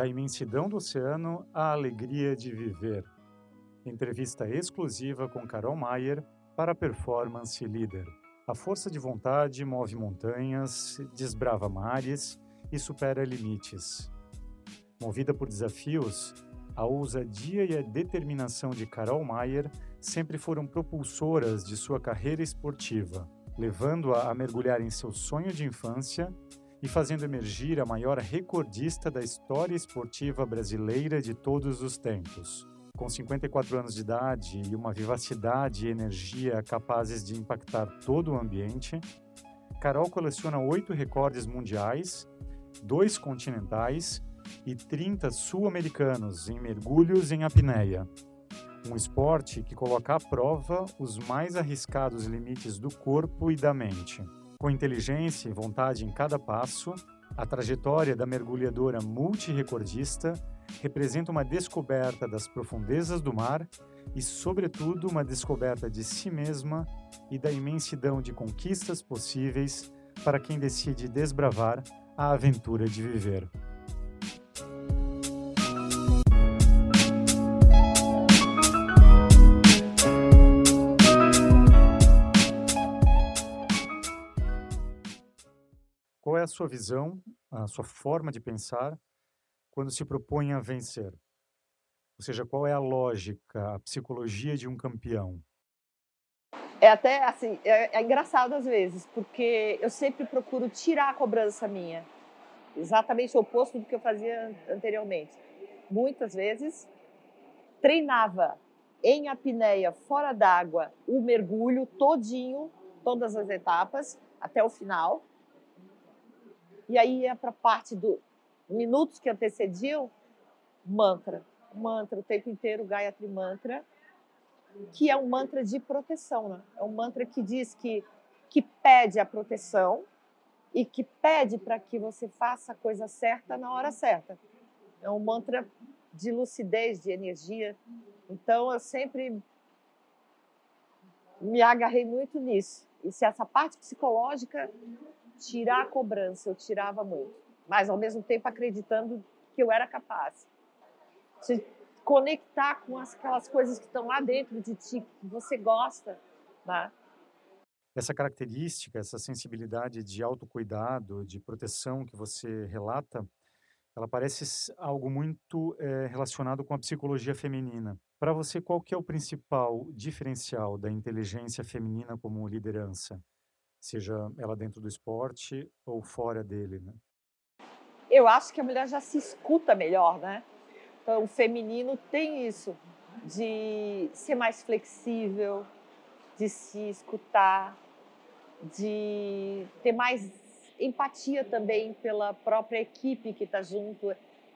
Da imensidão do oceano à alegria de viver. Entrevista exclusiva com Carol Maier para Performance Leader. A força de vontade move montanhas, desbrava mares e supera limites. Movida por desafios, a ousadia e a determinação de Carol Maier sempre foram propulsoras de sua carreira esportiva, levando-a a mergulhar em seu sonho de infância e fazendo emergir a maior recordista da história esportiva brasileira de todos os tempos. Com 54 anos de idade e uma vivacidade e energia capazes de impactar todo o ambiente, Carol coleciona oito recordes mundiais, dois continentais e 30 sul-americanos em mergulhos em apneia. Um esporte que coloca à prova os mais arriscados limites do corpo e da mente. Com inteligência e vontade em cada passo, a trajetória da mergulhadora multirecordista representa uma descoberta das profundezas do mar e, sobretudo, uma descoberta de si mesma e da imensidão de conquistas possíveis para quem decide desbravar a aventura de viver. Qual é a sua visão, a sua forma de pensar quando se propõe a vencer? Ou seja, qual é a lógica, a psicologia de um campeão? É até assim, é, é engraçado às vezes, porque eu sempre procuro tirar a cobrança minha. Exatamente o oposto do que eu fazia anteriormente. Muitas vezes treinava em apneia, fora d'água, o mergulho todinho, todas as etapas, até o final. E aí ia para a parte do minutos que antecediam, mantra. Mantra o tempo inteiro, Gayatri Mantra, que é um mantra de proteção. Né? É um mantra que diz que, que pede a proteção e que pede para que você faça a coisa certa na hora certa. É um mantra de lucidez, de energia. Então, eu sempre me agarrei muito nisso. E se essa parte psicológica tirar a cobrança, eu tirava muito. Mas, ao mesmo tempo, acreditando que eu era capaz. Se conectar com aquelas coisas que estão lá dentro de ti, que você gosta, né? Essa característica, essa sensibilidade de autocuidado, de proteção que você relata, ela parece algo muito é, relacionado com a psicologia feminina. Para você, qual que é o principal diferencial da inteligência feminina como liderança? Seja ela dentro do esporte ou fora dele, né? Eu acho que a mulher já se escuta melhor, né? Então, o feminino tem isso, de ser mais flexível, de se escutar, de ter mais empatia também pela própria equipe que está junto,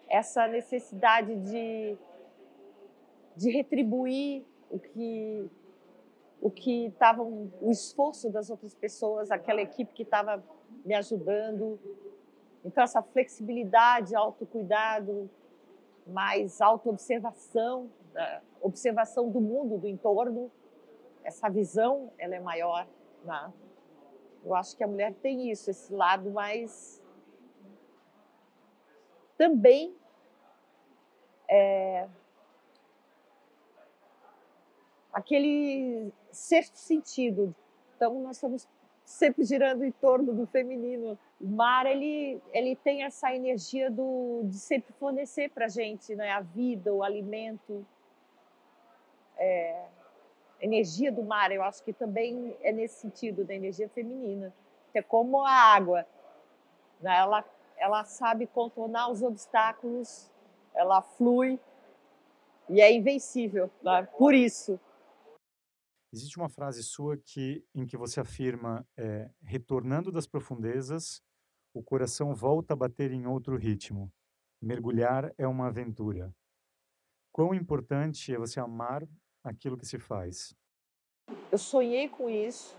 essa necessidade de, de retribuir o que o que estava o esforço das outras pessoas, aquela equipe que estava me ajudando. Então essa flexibilidade, autocuidado, mais autoobservação, observação do mundo, do entorno, essa visão ela é maior. Né? Eu acho que a mulher tem isso, esse lado mais. Também é... aquele sexto sentido. Então, nós estamos sempre girando em torno do feminino. O mar, ele, ele tem essa energia do, de sempre fornecer para a gente né? a vida, o alimento. É, energia do mar, eu acho que também é nesse sentido, da energia feminina. É como a água, né? ela, ela sabe contornar os obstáculos, ela flui e é invencível, né? por isso. Existe uma frase sua que, em que você afirma, é, retornando das profundezas, o coração volta a bater em outro ritmo. Mergulhar é uma aventura. Quão importante é você amar aquilo que se faz? Eu sonhei com isso.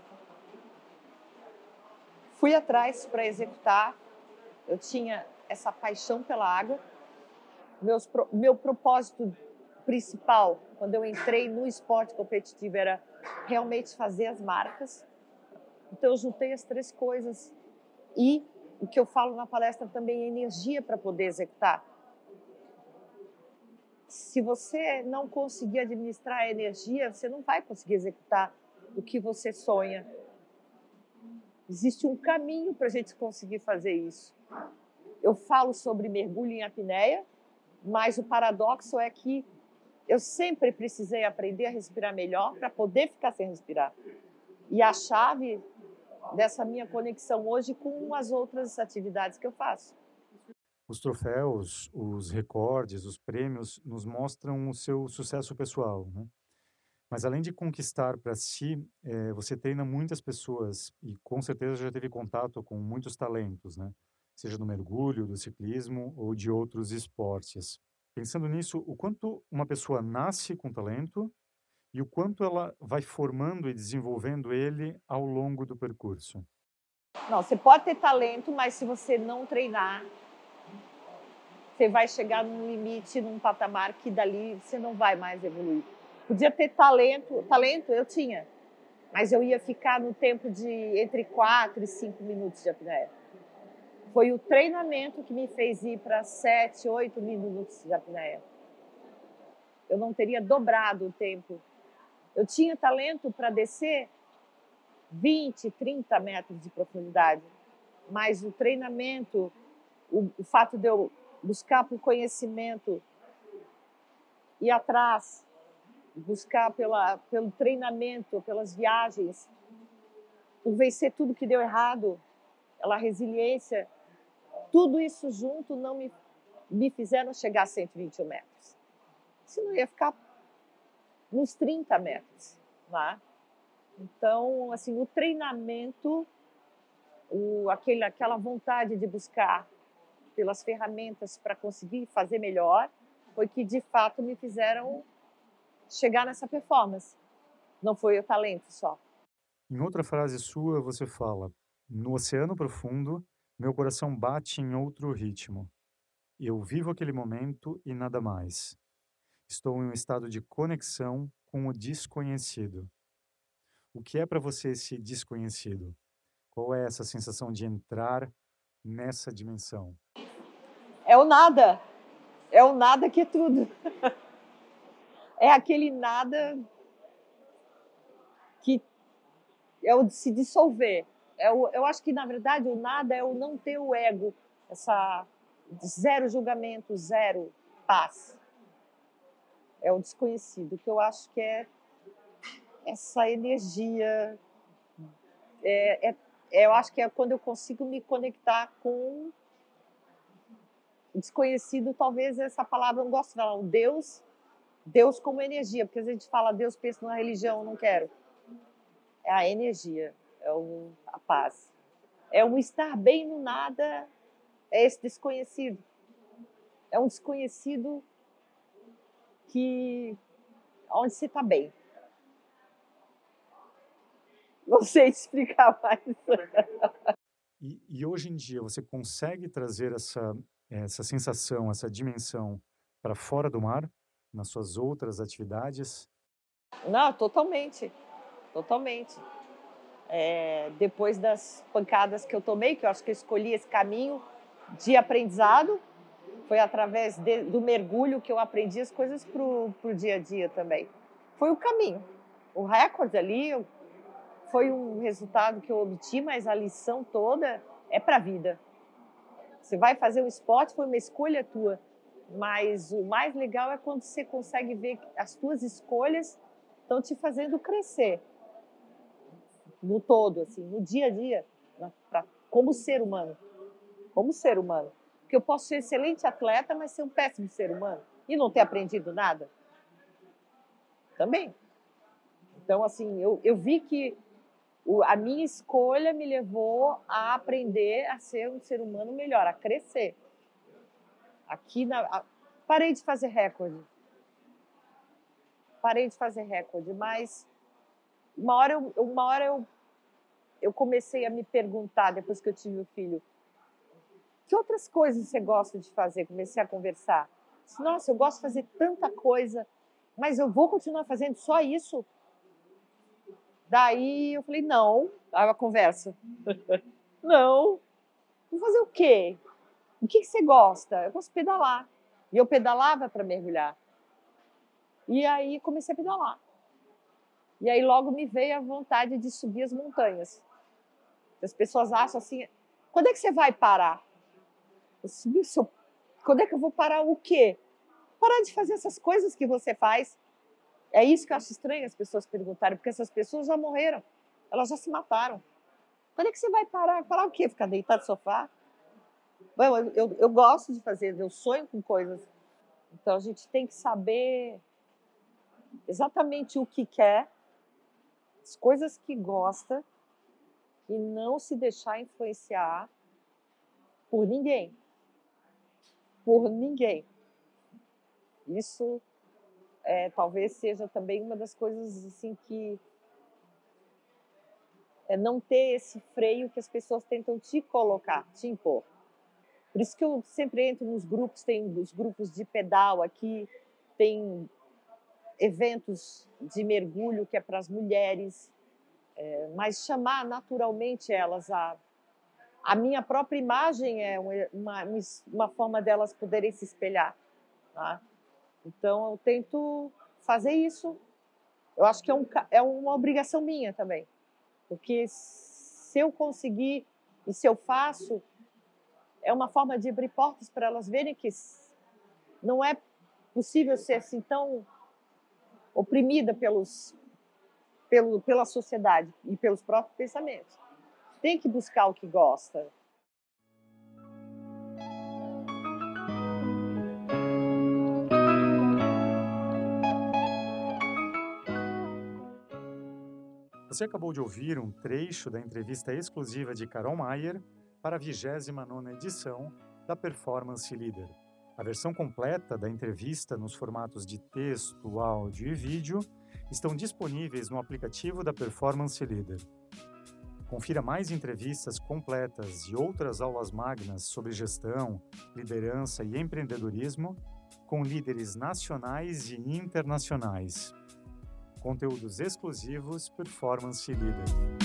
Fui atrás para executar. Eu tinha essa paixão pela água. Meus, meu propósito principal, quando eu entrei no esporte competitivo, era realmente fazer as marcas. Então eu juntei as três coisas e o que eu falo na palestra também é energia para poder executar. se você não conseguir administrar a energia, você não vai conseguir executar o que você sonha. Existe um caminho para a gente conseguir fazer isso. Eu falo sobre mergulho em apneia, mas o paradoxo é que eu sempre precisei aprender a respirar melhor para poder ficar sem respirar. E a chave dessa minha conexão hoje com as outras atividades que eu faço. Os troféus, os recordes, os prêmios nos mostram o seu sucesso pessoal, né? Mas além de conquistar para si, eh, você treina muitas pessoas e com certeza já teve contato com muitos talentos, né? Seja no mergulho, do ciclismo ou de outros esportes. Pensando nisso, o quanto uma pessoa nasce com talento e o quanto ela vai formando e desenvolvendo ele ao longo do percurso. Não, você pode ter talento, mas se você não treinar, você vai chegar num limite, num patamar que dali você não vai mais evoluir. Podia ter talento, talento eu tinha, mas eu ia ficar no tempo de entre 4 e 5 minutos de apneia. Foi o treinamento que me fez ir para 7, 8 minutos de apneia. Eu não teria dobrado o tempo. Eu tinha talento para descer 20, 30 metros de profundidade, mas o treinamento, o, o fato de eu buscar por conhecimento, ir atrás, buscar pela, pelo treinamento, pelas viagens, por vencer tudo que deu errado, pela resiliência, tudo isso junto não me, me fizeram chegar a 121 metros. Senão ia ficar nos 30 metros lá. Então, assim, o treinamento, o, aquele, aquela vontade de buscar pelas ferramentas para conseguir fazer melhor, foi que de fato me fizeram chegar nessa performance. Não foi o talento só. Em outra frase sua, você fala: No oceano profundo, meu coração bate em outro ritmo. Eu vivo aquele momento e nada mais. Estou em um estado de conexão com o desconhecido. O que é para você esse desconhecido? Qual é essa sensação de entrar nessa dimensão? É o nada. É o nada que é tudo. é aquele nada que é o de se dissolver. É o, eu acho que, na verdade, o nada é o não ter o ego, essa zero julgamento, zero paz. É o desconhecido, que eu acho que é essa energia. É, é, eu acho que é quando eu consigo me conectar com o desconhecido, talvez essa palavra eu não gosto de falar, Deus Deus como energia, porque a gente fala Deus, pensa numa religião, não quero. É a energia, é o, a paz. É um estar bem no nada, é esse desconhecido. É um desconhecido que onde você está bem. Não sei explicar mais. E, e, hoje em dia você consegue trazer essa, essa sensação, essa dimensão para fora do mar? nas suas outras atividades? Não, totalmente, totalmente. É, depois das pancadas que eu tomei, que eu acho que eu escolhi esse caminho de aprendizado, foi através de, do mergulho que eu aprendi as coisas para o dia a dia também. Foi o caminho. O recorde ali foi um resultado que eu obti, mas a lição toda é para a vida. Você vai fazer um esporte, foi uma escolha tua. Mas o mais legal é quando você consegue ver que as suas escolhas estão te fazendo crescer no todo, assim, no dia a dia, na, pra, como ser humano, como ser humano. Porque eu posso ser excelente atleta, mas ser um péssimo ser humano e não ter aprendido nada. Também. Então, assim, eu, eu vi que o, a minha escolha me levou a aprender a ser um ser humano melhor, a crescer. Aqui na, a, parei de fazer recorde. Parei de fazer recorde, mas uma hora eu, uma hora eu, eu comecei a me perguntar depois que eu tive o filho, que outras coisas você gosta de fazer? Comecei a conversar. Disse, Nossa, eu gosto de fazer tanta coisa, mas eu vou continuar fazendo só isso? Daí eu falei, não, aí a conversa. não, vou fazer o quê? O que, que você gosta? Eu gosto de pedalar. E eu pedalava para mergulhar. E aí comecei a pedalar. E aí logo me veio a vontade de subir as montanhas. As pessoas acham assim, quando é que você vai parar? Eu. Quando é que eu vou parar o quê? Parar de fazer essas coisas que você faz. É isso que eu acho estranho as pessoas perguntarem, porque essas pessoas já morreram, elas já se mataram. Quando é que você vai parar? Parar o quê? Ficar deitado no sofá? Bom, eu, eu, eu gosto de fazer, eu sonho com coisas. Então a gente tem que saber exatamente o que quer, as coisas que gosta e não se deixar influenciar por ninguém. Por ninguém. Isso é, talvez seja também uma das coisas assim que é não ter esse freio que as pessoas tentam te colocar, te impor. Por isso que eu sempre entro nos grupos, tem os grupos de pedal aqui, tem eventos de mergulho que é para as mulheres, é, mas chamar naturalmente elas a a minha própria imagem é uma, uma forma delas poderem se espelhar. Tá? Então eu tento fazer isso. Eu acho que é, um, é uma obrigação minha também, porque se eu conseguir e se eu faço, é uma forma de abrir portas para elas verem que não é possível ser assim tão oprimida pelos, pelo, pela sociedade e pelos próprios pensamentos. Tem que buscar o que gosta. Você acabou de ouvir um trecho da entrevista exclusiva de Carol Maier para a 29ª edição da Performance Leader. A versão completa da entrevista nos formatos de texto, áudio e vídeo estão disponíveis no aplicativo da Performance Leader. Confira mais entrevistas completas e outras aulas magnas sobre gestão, liderança e empreendedorismo com líderes nacionais e internacionais. Conteúdos exclusivos Performance Leader.